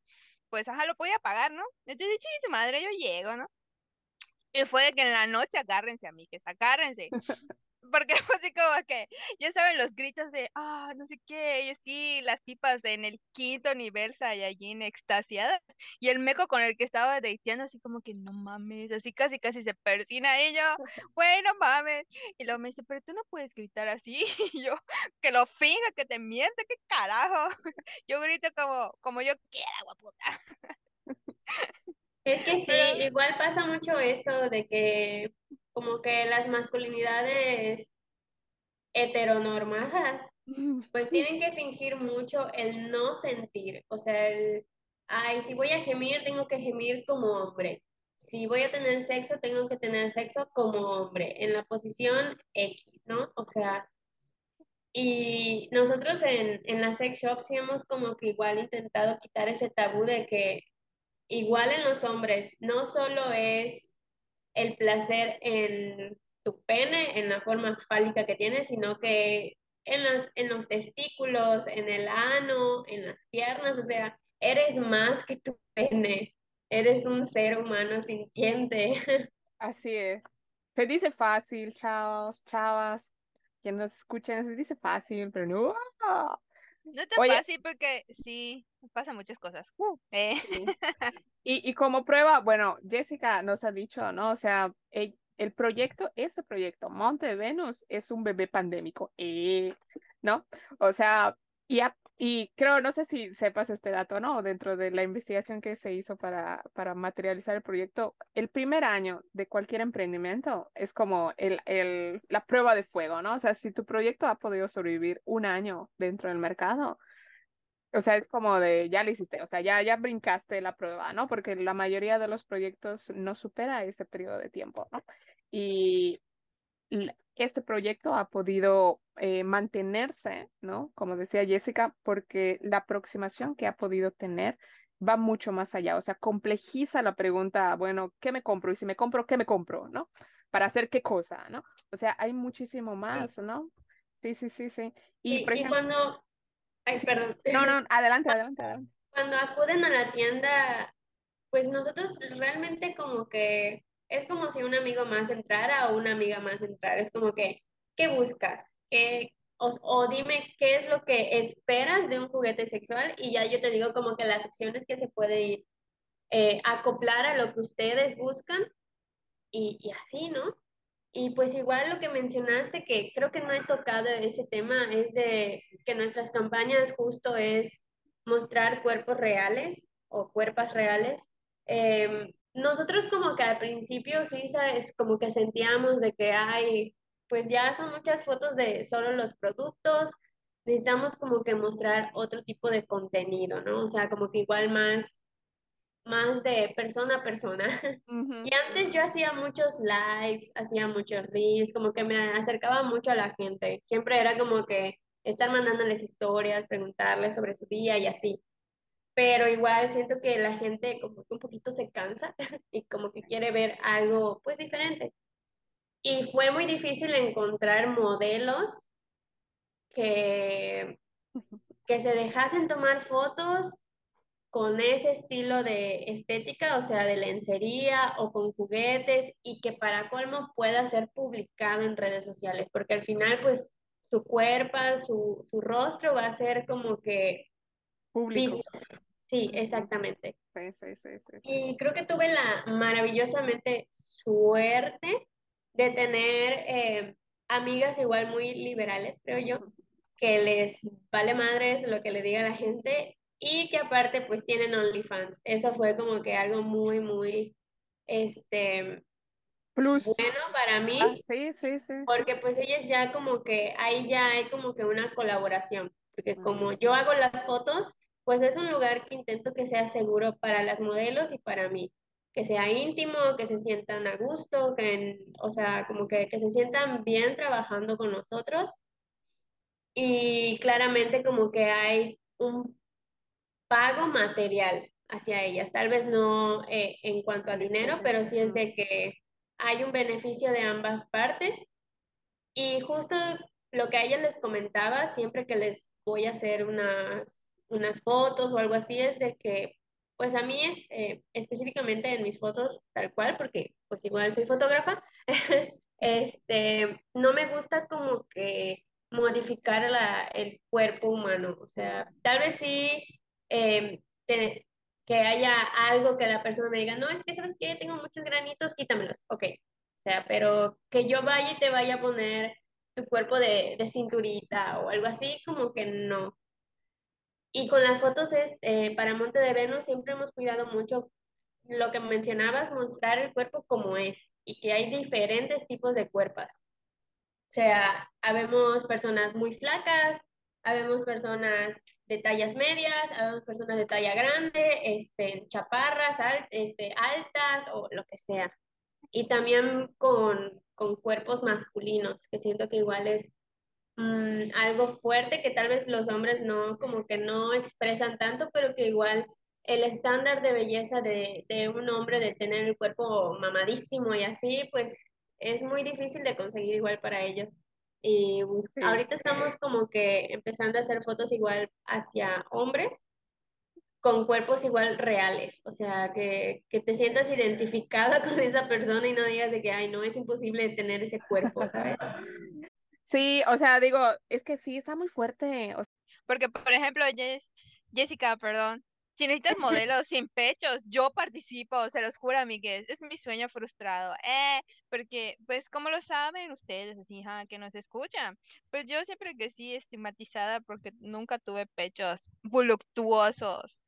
pues ajá, lo podía pagar, ¿no? Entonces, chiste madre, yo llego, ¿no? Y fue que en la noche agárrense, a mí, que agárrense porque fue así como que, ya saben, los gritos de, ah, no sé qué, y así, las tipas en el quinto nivel Saiyajin extasiadas, y el meco con el que estaba dateando así como que, no mames, así casi casi se persina, y yo, bueno, mames, y luego me dice, pero tú no puedes gritar así, y yo, que lo finga, que te miente, qué carajo, yo grito como, como yo quiera, guaputa. Es que sí, igual pasa mucho eso de que como que las masculinidades heteronormadas, pues tienen que fingir mucho el no sentir, o sea, el, ay, si voy a gemir, tengo que gemir como hombre. Si voy a tener sexo, tengo que tener sexo como hombre, en la posición X, ¿no? O sea, y nosotros en, en la sex shop sí hemos como que igual intentado quitar ese tabú de que igual en los hombres no solo es el placer en tu pene, en la forma fálica que tienes, sino que en, en los testículos, en el ano, en las piernas, o sea, eres más que tu pene, eres un ser humano sintiente. Así es. Se dice fácil, chavos, chavas, quien nos escuchen, se dice fácil, pero no. No es tan fácil porque sí, pasan muchas cosas. Uh, eh. Y, y como prueba, bueno, Jessica nos ha dicho, ¿no? O sea, el, el proyecto, ese proyecto, Monte de Venus, es un bebé pandémico, eh, ¿no? O sea, y, y creo, no sé si sepas este dato, ¿no? Dentro de la investigación que se hizo para, para materializar el proyecto, el primer año de cualquier emprendimiento es como el, el, la prueba de fuego, ¿no? O sea, si tu proyecto ha podido sobrevivir un año dentro del mercado, o sea, es como de, ya lo hiciste, o sea, ya, ya brincaste la prueba, ¿no? Porque la mayoría de los proyectos no supera ese periodo de tiempo, ¿no? Y este proyecto ha podido eh, mantenerse, ¿no? Como decía Jessica, porque la aproximación que ha podido tener va mucho más allá, o sea, complejiza la pregunta, bueno, ¿qué me compro? Y si me compro, ¿qué me compro? ¿No? Para hacer qué cosa, ¿no? O sea, hay muchísimo más, ¿no? Sí, sí, sí, sí. Y, y cuando Ay, perdón. No, no, adelante, adelante, adelante. Cuando acuden a la tienda, pues nosotros realmente como que es como si un amigo más entrara o una amiga más entrara. Es como que, ¿qué buscas? ¿Qué, o, dime qué es lo que esperas de un juguete sexual y ya yo te digo como que las opciones que se pueden eh, acoplar a lo que ustedes buscan y, y así, ¿no? Y pues igual lo que mencionaste, que creo que no he tocado ese tema, es de que nuestras campañas justo es mostrar cuerpos reales o cuerpos reales. Em, nosotros como que al principio sí, es como que sentíamos de que hay, pues ya son muchas fotos de solo los productos, necesitamos como que mostrar otro tipo de contenido, ¿no? O sea, como que igual más más de persona a persona. Y antes yo hacía muchos lives, hacía muchos reels, como que me acercaba mucho a la gente. Siempre era como que estar mandándoles historias, preguntarles sobre su día y así. Pero igual siento que la gente como que un poquito se cansa y como que quiere ver algo pues diferente. Y fue muy difícil encontrar modelos que, que se dejasen tomar fotos con ese estilo de estética, o sea, de lencería o con juguetes y que para colmo pueda ser publicado en redes sociales, porque al final pues su cuerpo, su, su rostro va a ser como que Público. Sí, exactamente. Sí, sí, sí, y creo que tuve la maravillosamente suerte de tener eh, amigas igual muy liberales, creo yo, que les vale madres lo que le diga la gente y que aparte pues tienen OnlyFans. Eso fue como que algo muy, muy, este, Plus. bueno para mí, Ah, sí, sí, sí. porque pues ellas ya como que, ahí ya hay como que una colaboración, porque como yo hago las fotos, pues es un lugar que intento que sea seguro para las modelos y para mí, que sea íntimo, que se sientan a gusto, que, en- o sea, como que, que se sientan bien trabajando con nosotros. Y claramente como que hay un pago material hacia ellas, tal vez no eh, en cuanto a dinero, pero sí es de que hay un beneficio de ambas partes. Y justo lo que a ellas les comentaba, siempre que les voy a hacer unas, unas fotos o algo así, es de que, pues a mí eh, específicamente en mis fotos tal cual, porque pues igual soy fotógrafa, este, no me gusta como que modificar la, el cuerpo humano, o sea, tal vez sí eh, que haya algo que la persona me diga, no, es que sabes que tengo muchos granitos, quítamelos, ok, o sea, pero que yo vaya y te vaya a poner tu cuerpo de, de cinturita o algo así, como que no. Y con las fotos es, eh, para Monte de Venus siempre hemos cuidado mucho lo que mencionabas, mostrar el cuerpo como es y que hay diferentes tipos de cuerpos. O sea, habemos personas muy flacas, habemos personas de tallas medias, habemos personas de talla grande, este, chaparras, al- este, altas o lo que sea. Y también con, con cuerpos masculinos, que siento que igual es mm, algo fuerte que tal vez los hombres no, como que no expresan tanto, pero que igual el estándar de belleza de, de un hombre, de tener el cuerpo mamadísimo y así, pues es muy difícil de conseguir igual para ellos. Y Sí. ahorita estamos como que empezando a hacer fotos igual hacia hombres con cuerpos igual reales, o sea, que, que te sientas identificada con esa persona y no digas de que, ay, no, es imposible tener ese cuerpo, ¿sabes? Sí, o sea, digo, es que sí, está muy fuerte. o Porque, por ejemplo, Jess- Jessica, perdón, si necesitas modelos sin pechos, yo participo, se los juro, amigues, es mi sueño frustrado. Eh, porque, pues, como lo saben ustedes, así, ja, que nos escuchan, pues yo siempre que sí estigmatizada porque nunca tuve pechos voluptuosos,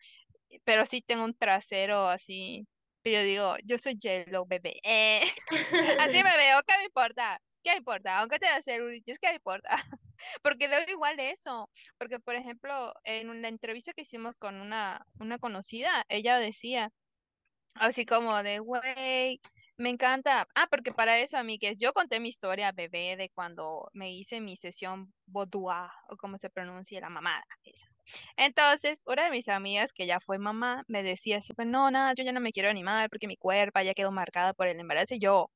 pero sí tengo un trasero así. Y yo digo, yo soy Jello, bebé. Eh, así me veo, ¿qué me importa? ¿Qué importa? Aunque te da celulitis, ¿qué importa? Porque luego igual eso, porque por ejemplo, en una entrevista que hicimos con una, una conocida, ella decía, así como de, güey, me encanta. Ah, porque para eso, amigues, yo conté mi historia bebé de cuando me hice mi sesión boudoir, o como se pronuncia la mamada. esa. Entonces, una de mis amigas que ya fue mamá me decía así, pues no, nada, yo ya no me quiero animar porque mi cuerpo ya quedó marcado por el embarazo y yo,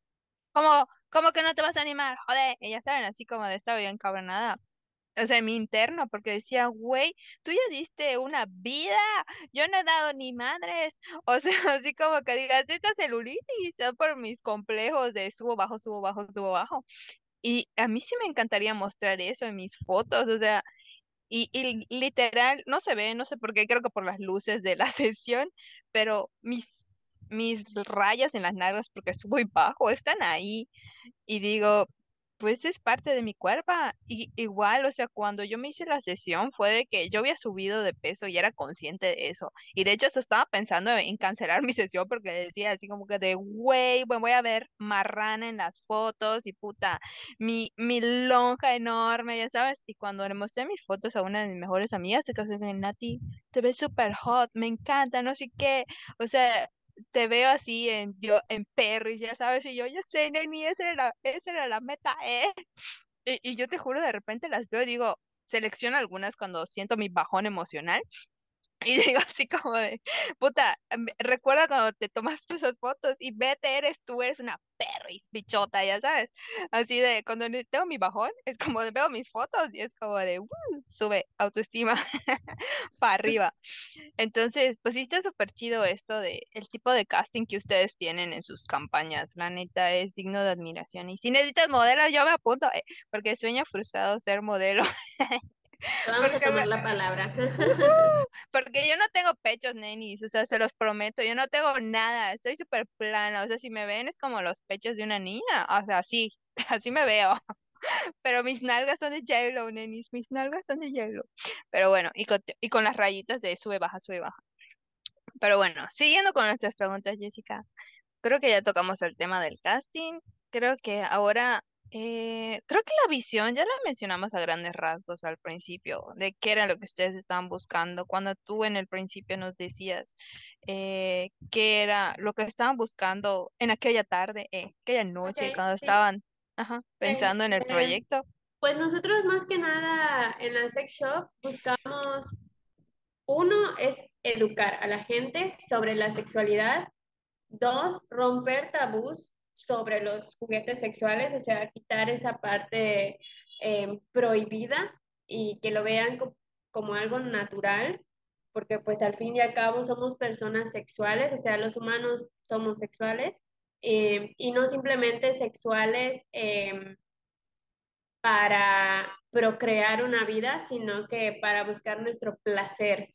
¿cómo, cómo que no te vas a animar? Joder, ellas saben, así como de esta bien cabronada o sea, mi interno, porque decía, güey, tú ya diste una vida, yo no he dado ni madres, o sea, así como que digas, esta celulitis, es por mis complejos de subo, bajo, subo, bajo, subo, bajo. Y a mí sí me encantaría mostrar eso en mis fotos, o sea, y, y literal, no se ve, no sé por qué, creo que por las luces de la sesión, pero mis, mis rayas en las nalgas, porque subo y bajo, están ahí y digo, pues es parte de mi cuerpo. Y igual, o sea, cuando yo me hice la sesión fue de que yo había subido de peso y era consciente de eso. Y de hecho hasta estaba pensando en cancelar mi sesión porque decía así como que de, güey, voy a ver marrana en las fotos y puta, mi, mi lonja enorme, ya sabes. Y cuando le mostré mis fotos a una de mis mejores amigas, se quedó de Nati, te ves súper hot, me encanta, no sé qué. O sea, te veo así en yo en Perry, ya sabes, y yo, ya sé, Neni, esa era la, esa era la meta, ¿eh? Y, y yo te juro, de repente las veo y digo, selecciono algunas cuando siento mi bajón emocional. Y digo así como de, puta, recuerda cuando te tomaste esas fotos y vete, eres tú, eres una perris, bichota, ya sabes. Así de, cuando tengo mi bajón, es como de, veo mis fotos y es como de, "Uh", sube autoestima para arriba. Entonces, pues sí está súper chido esto de el tipo de casting que ustedes tienen en sus campañas. La neta es digno de admiración. Y si necesitas modelo, yo me apunto, eh, porque sueño frustrado ser modelo. Vamos a Porque tomar me- la palabra. Porque yo no tengo pechos, nenis, o sea, se los prometo, yo no tengo nada, estoy súper plana, o sea, si me ven es como los pechos de una niña, o sea, así, así me veo. Pero mis nalgas son de J-Lo, nenis, mis nalgas son de J-Lo. Pero bueno, y con, y con las rayitas de sube, baja, sube, baja. Pero bueno, siguiendo con nuestras preguntas, Jessica, creo que ya tocamos el tema del casting. Creo que ahora, eh, creo que la visión ya la mencionamos a grandes rasgos al principio, de qué era lo que ustedes estaban buscando. Cuando tú en el principio nos decías eh, qué era lo que estaban buscando en aquella tarde, eh, aquella noche, cuando sí. estaban ajá, pensando en el Este, proyecto. Pues nosotros más que nada en la sex shop buscamos, uno es educar a la gente sobre la sexualidad, dos, romper tabús sobre los juguetes sexuales, o sea, quitar esa parte eh, prohibida y que lo vean co- como algo natural, porque pues al fin y al cabo somos personas sexuales, o sea, los humanos somos sexuales eh, y no simplemente sexuales. em, para procrear una vida, sino que para buscar nuestro placer.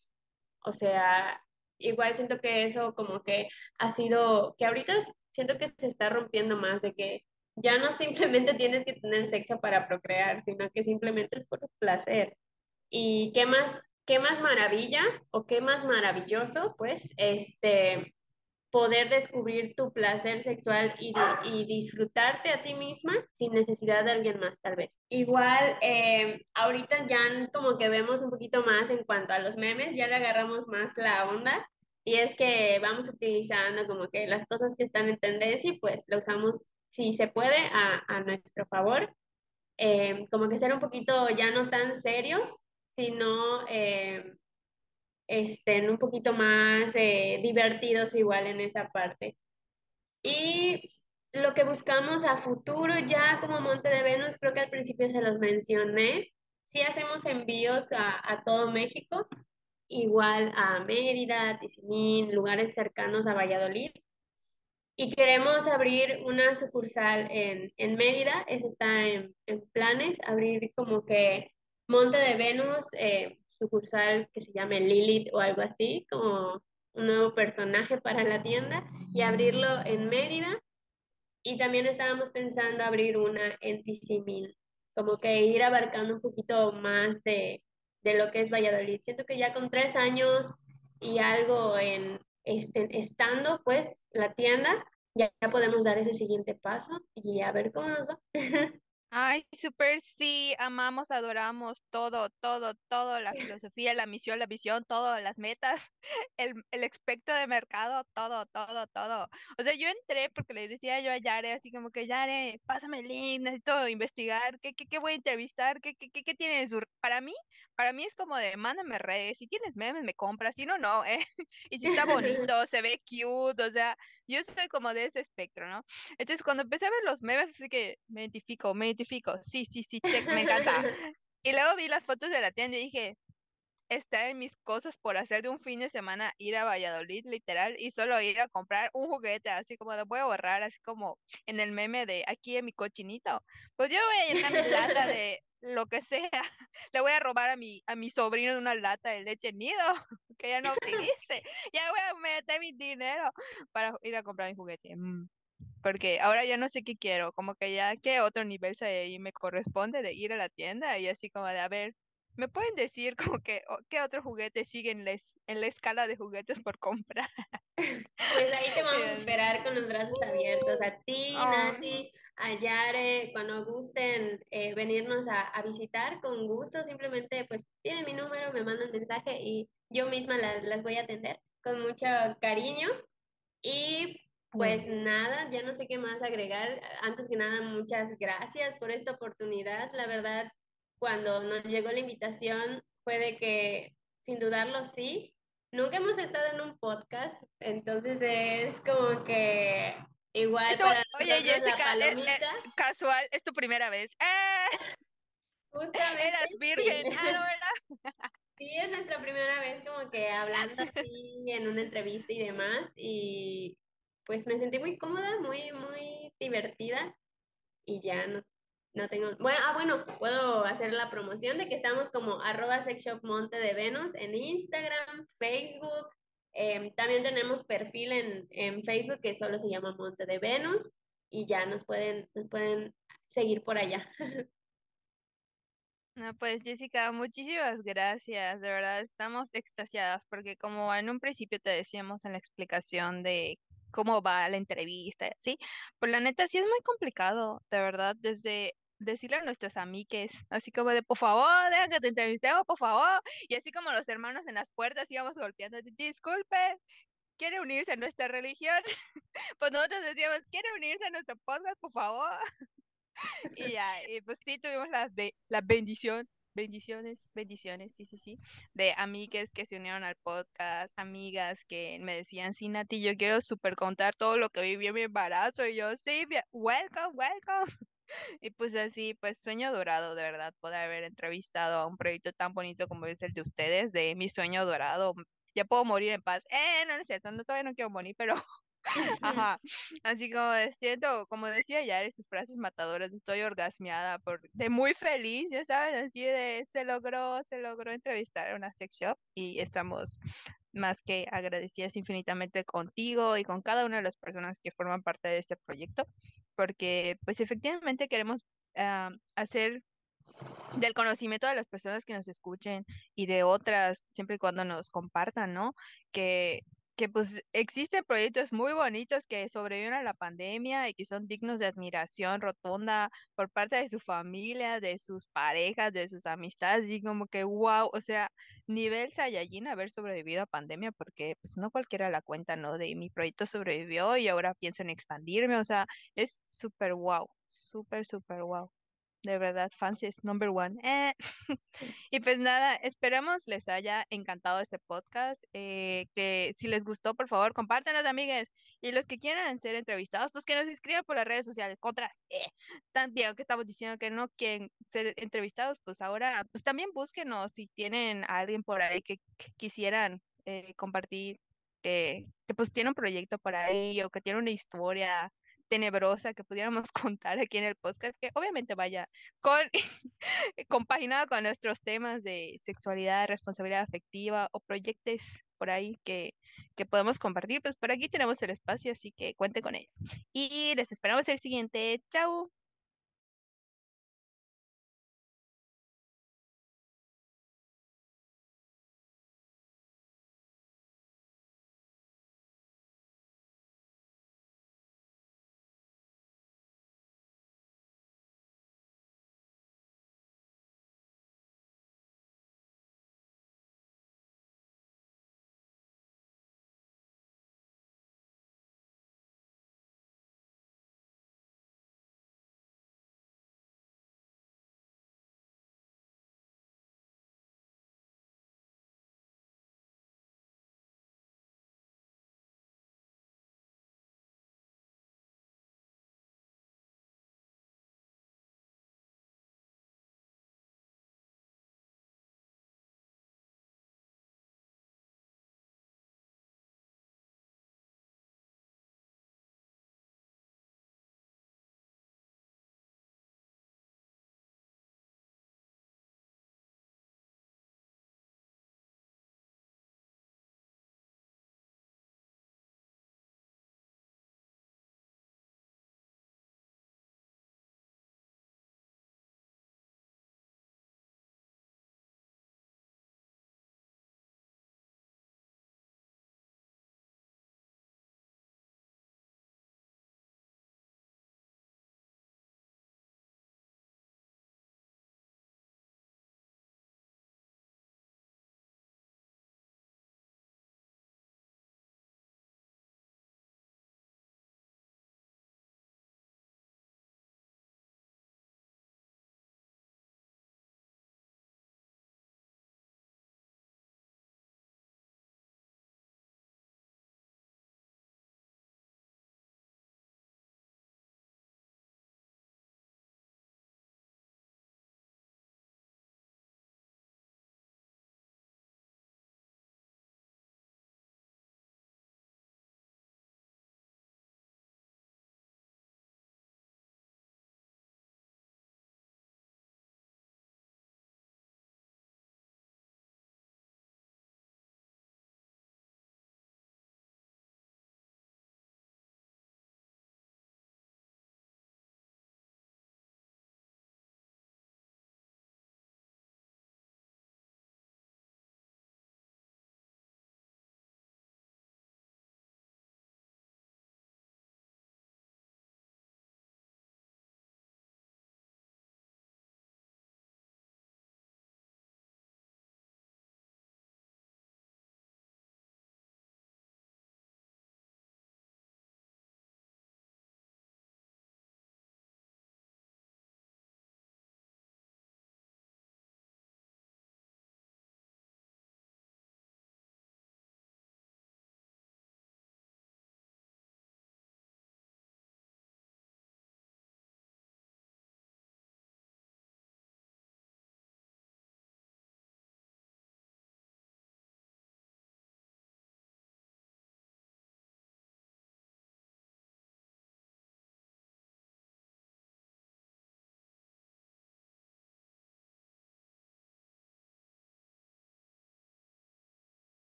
O sea, igual siento que eso como que ha sido, que ahorita siento que se está rompiendo más de que ya no simplemente tienes que tener sexo para procrear, sino que simplemente es por placer. ¿Y qué más, qué más maravilla o qué más maravilloso, pues, este, poder descubrir tu placer sexual y, di- y disfrutarte a ti misma sin necesidad de alguien más, tal vez. Igual, eh, ahorita ya como que vemos un poquito más en cuanto a los memes, ya le agarramos más la onda. Y es que vamos utilizando como que las cosas que están en tendencia y pues lo usamos, si se puede, a, a nuestro favor. Eh, como que ser un poquito ya no tan serios, sino eh, estén un poquito más eh, divertidos igual en esa parte. Y lo que buscamos a futuro ya como Monte de Venus, creo que al principio se los mencioné, sí hacemos envíos a, a todo México, igual a Mérida, Tizimín, lugares cercanos a Valladolid. Y queremos abrir una sucursal en, en Mérida, eso está en, en planes, abrir como que Monte de Venus, eh, sucursal que se llame Lilith o algo así, como un nuevo personaje para la tienda, y abrirlo en Mérida. Y también estábamos pensando abrir una en Tizimín, como que ir abarcando un poquito más de, de lo que es Valladolid. Siento que ya con tres años y algo en este, estando pues la tienda, ya, ya podemos dar ese siguiente paso y a ver cómo nos va. Ay, súper sí, amamos, adoramos todo, todo, todo, la filosofía, la misión, la visión, todo, las metas, el, el espectro de mercado, todo, todo, todo. O sea, yo entré porque le decía yo a Yare, así como que, Yare, pásame el link, necesito investigar, ¿qué, qué, qué voy a entrevistar? ¿Qué, qué, qué, qué tiene en su... Para mí, para mí es como de, mándame redes, si tienes memes me compras, si no, no, ¿eh? Y si está bonito, se ve cute, o sea, yo soy como de ese espectro, ¿no? Entonces, cuando empecé a ver los memes, así que me identifico, me identifico. Sí, sí, sí, check, me encanta. Y luego vi las fotos de la tienda y dije, está en mis cosas por hacer de un fin de semana ir a Valladolid, literal, y solo ir a comprar un juguete, así como de voy a borrar, así como en el meme de aquí en mi cochinito. Pues yo voy a llenar mi lata de lo que sea. Le voy a robar a mi, a mi sobrino una lata de leche nido que ya no utilice. Ya voy a meter mi dinero para ir a comprar mi juguete. Mm porque ahora ya no sé qué quiero, como que ya qué otro nivel se ahí me corresponde de ir a la tienda y así como de, a ver, ¿me pueden decir como que qué otro juguete sigue en la, en la escala de juguetes por comprar? Pues ahí te vamos a esperar con los brazos abiertos. A ti, "Ah". Nati, a Yare, cuando gusten eh, venirnos a, a visitar, con gusto, simplemente pues tienen mi número, me mandan mensaje y yo misma las, las voy a atender con mucho cariño. Y pues nada, ya no sé qué más agregar. Antes que nada, muchas gracias por esta oportunidad. La verdad, cuando nos llegó la invitación fue de que, sin dudarlo, sí. Nunca hemos estado en un podcast, entonces es como que igual tú, para oye la Jessica, eh, eh, casual, es tu primera vez. ¡Eh! justamente Eras sí. virgen. Ah, no, ¿verdad? Sí, es nuestra primera vez como que hablando así en una entrevista y demás, y pues me sentí muy cómoda, muy, muy divertida, y ya no, no tengo, bueno, ah, bueno, puedo hacer la promoción de que estamos como arroba Monte de Venus en Instagram, Facebook, em, también tenemos perfil en, en Facebook que solo se llama Monte de Venus y ya nos pueden, nos pueden seguir por allá. No, pues Jessica, muchísimas gracias. De verdad, estamos extasiadas porque como en un principio te decíamos en la explicación de cómo va la entrevista, ¿sí? Pues la neta sí es muy complicado, de verdad, desde decirle a nuestros amigues, así como de, por favor, deja que te entrevistemos, por favor. Y así como los hermanos en las puertas íbamos golpeando, disculpe, ¿quiere unirse a nuestra religión? Pues nosotros decíamos, ¿quiere unirse a nuestro podcast, por favor? Y ya, y pues sí tuvimos la, la bendición, bendiciones, bendiciones, sí, sí, sí, de amigas que se unieron al podcast, amigas que me decían, sí, Nati, yo quiero super contar todo lo que viví en mi embarazo, y yo, sí, welcome, welcome. Y pues así, pues sueño dorado, de verdad, poder haber entrevistado a un proyecto tan bonito como es el de ustedes, de mi sueño dorado. Ya puedo morir en paz. Eh, no, no es cierto, no, todavía no quiero morir, pero Ajá, así como siento, como decía ya, esas frases matadoras, estoy orgasmeada, por, de muy feliz, ya sabes, así de se logró, se logró entrevistar a una sex shop y estamos más que agradecidas infinitamente contigo y con cada una de las personas que forman parte de este proyecto, porque pues efectivamente queremos ah, hacer del conocimiento de las personas que nos escuchen y de otras, siempre y cuando nos compartan, ¿no? Que que pues existen proyectos muy bonitos que sobreviven a la pandemia y que son dignos de admiración rotunda por parte de su familia, de sus parejas, de sus amistades, y como que wow, o sea, nivel Saiyajin haber sobrevivido a pandemia, porque pues no cualquiera la cuenta, ¿no? De mi proyecto sobrevivió y ahora pienso en expandirme, o sea, es súper wow, súper, súper wow de verdad, fans es number one. Eh, y pues nada, esperamos les haya encantado este podcast. Eh, que si les gustó, por favor, compártenos, amigues. Y los que quieran ser entrevistados, pues que nos escriban por las redes sociales. Otras, eh, también que estamos diciendo que no quieren ser entrevistados, pues ahora, pues también búsquenos si tienen a alguien por ahí que, quisieran eh, compartir, que pues tiene un proyecto por ahí o que tiene una historia tenebrosa que pudiéramos contar aquí en el podcast, que obviamente vaya con compaginado con nuestros temas de sexualidad, responsabilidad afectiva o proyectos por ahí que, que podemos compartir, pues por aquí tenemos el espacio, así que cuente con ello. Y les esperamos el siguiente. Chao.